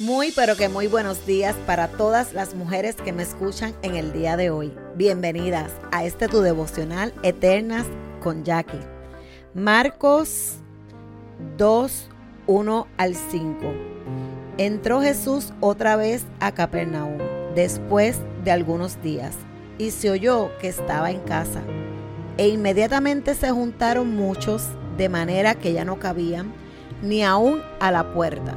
Muy pero que muy buenos días para todas las mujeres que me escuchan en el día de hoy. Bienvenidas a este tu devocional Eternas con Jackie. Marcos 2, 1 al 5. Entró Jesús otra vez a Capernaum después de algunos días y se oyó que estaba en casa. E inmediatamente se juntaron muchos de manera que ya no cabían ni aún a la puerta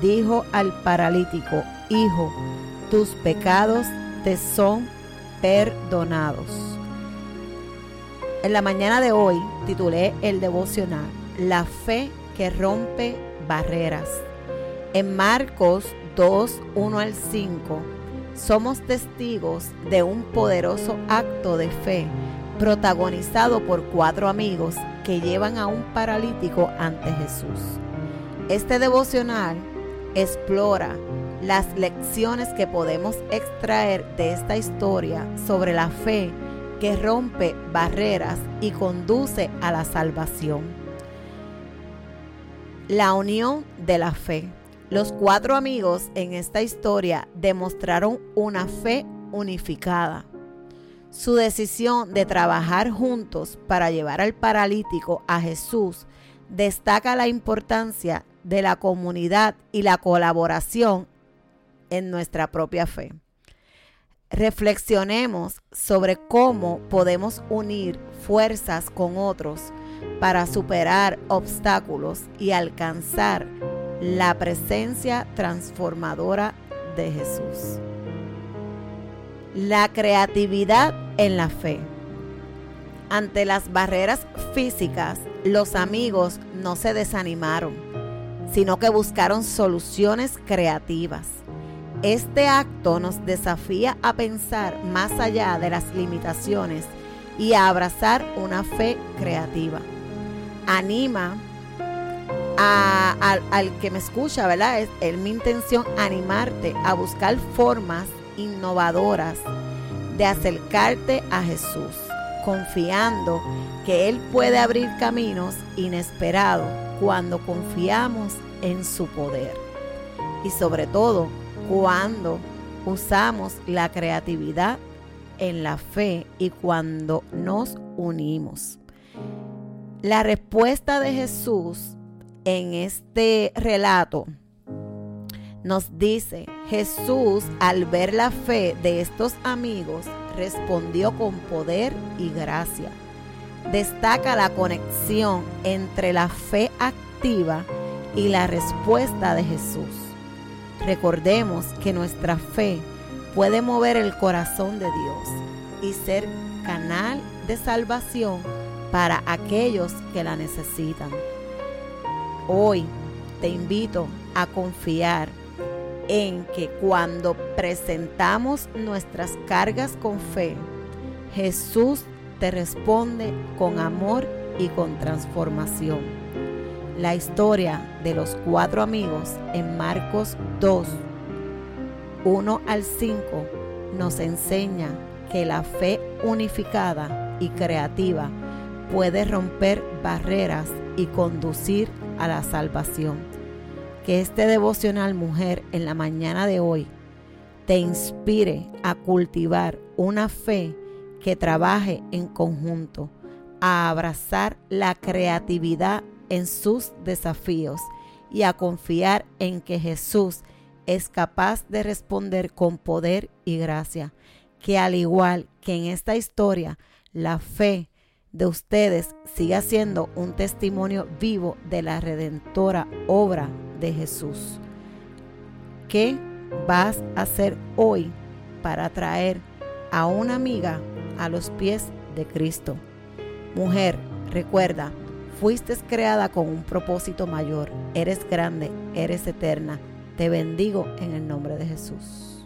dijo al paralítico, Hijo, tus pecados te son perdonados. En la mañana de hoy titulé el devocional La fe que rompe barreras. En Marcos 2, 1 al 5, somos testigos de un poderoso acto de fe protagonizado por cuatro amigos que llevan a un paralítico ante Jesús. Este devocional explora las lecciones que podemos extraer de esta historia sobre la fe que rompe barreras y conduce a la salvación. La unión de la fe. Los cuatro amigos en esta historia demostraron una fe unificada. Su decisión de trabajar juntos para llevar al paralítico a Jesús destaca la importancia de la comunidad y la colaboración en nuestra propia fe. Reflexionemos sobre cómo podemos unir fuerzas con otros para superar obstáculos y alcanzar la presencia transformadora de Jesús. La creatividad en la fe. Ante las barreras físicas, los amigos no se desanimaron sino que buscaron soluciones creativas. Este acto nos desafía a pensar más allá de las limitaciones y a abrazar una fe creativa. Anima al que me escucha, ¿verdad? Es, es mi intención animarte a buscar formas innovadoras de acercarte a Jesús, confiando que Él puede abrir caminos inesperados cuando confiamos en su poder. Y sobre todo, cuando usamos la creatividad en la fe y cuando nos unimos. La respuesta de Jesús en este relato nos dice, Jesús al ver la fe de estos amigos respondió con poder y gracia destaca la conexión entre la fe activa y la respuesta de Jesús. Recordemos que nuestra fe puede mover el corazón de Dios y ser canal de salvación para aquellos que la necesitan. Hoy te invito a confiar en que cuando presentamos nuestras cargas con fe, Jesús te responde con amor y con transformación. La historia de los cuatro amigos en Marcos 2, 1 al 5 nos enseña que la fe unificada y creativa puede romper barreras y conducir a la salvación. Que este devocional mujer en la mañana de hoy te inspire a cultivar una fe que trabaje en conjunto a abrazar la creatividad en sus desafíos y a confiar en que Jesús es capaz de responder con poder y gracia, que al igual que en esta historia, la fe de ustedes siga siendo un testimonio vivo de la redentora obra de Jesús. ¿Qué vas a hacer hoy para traer a una amiga a los pies de Cristo. Mujer, recuerda, fuiste creada con un propósito mayor, eres grande, eres eterna, Te bendigo en el nombre de Jesús.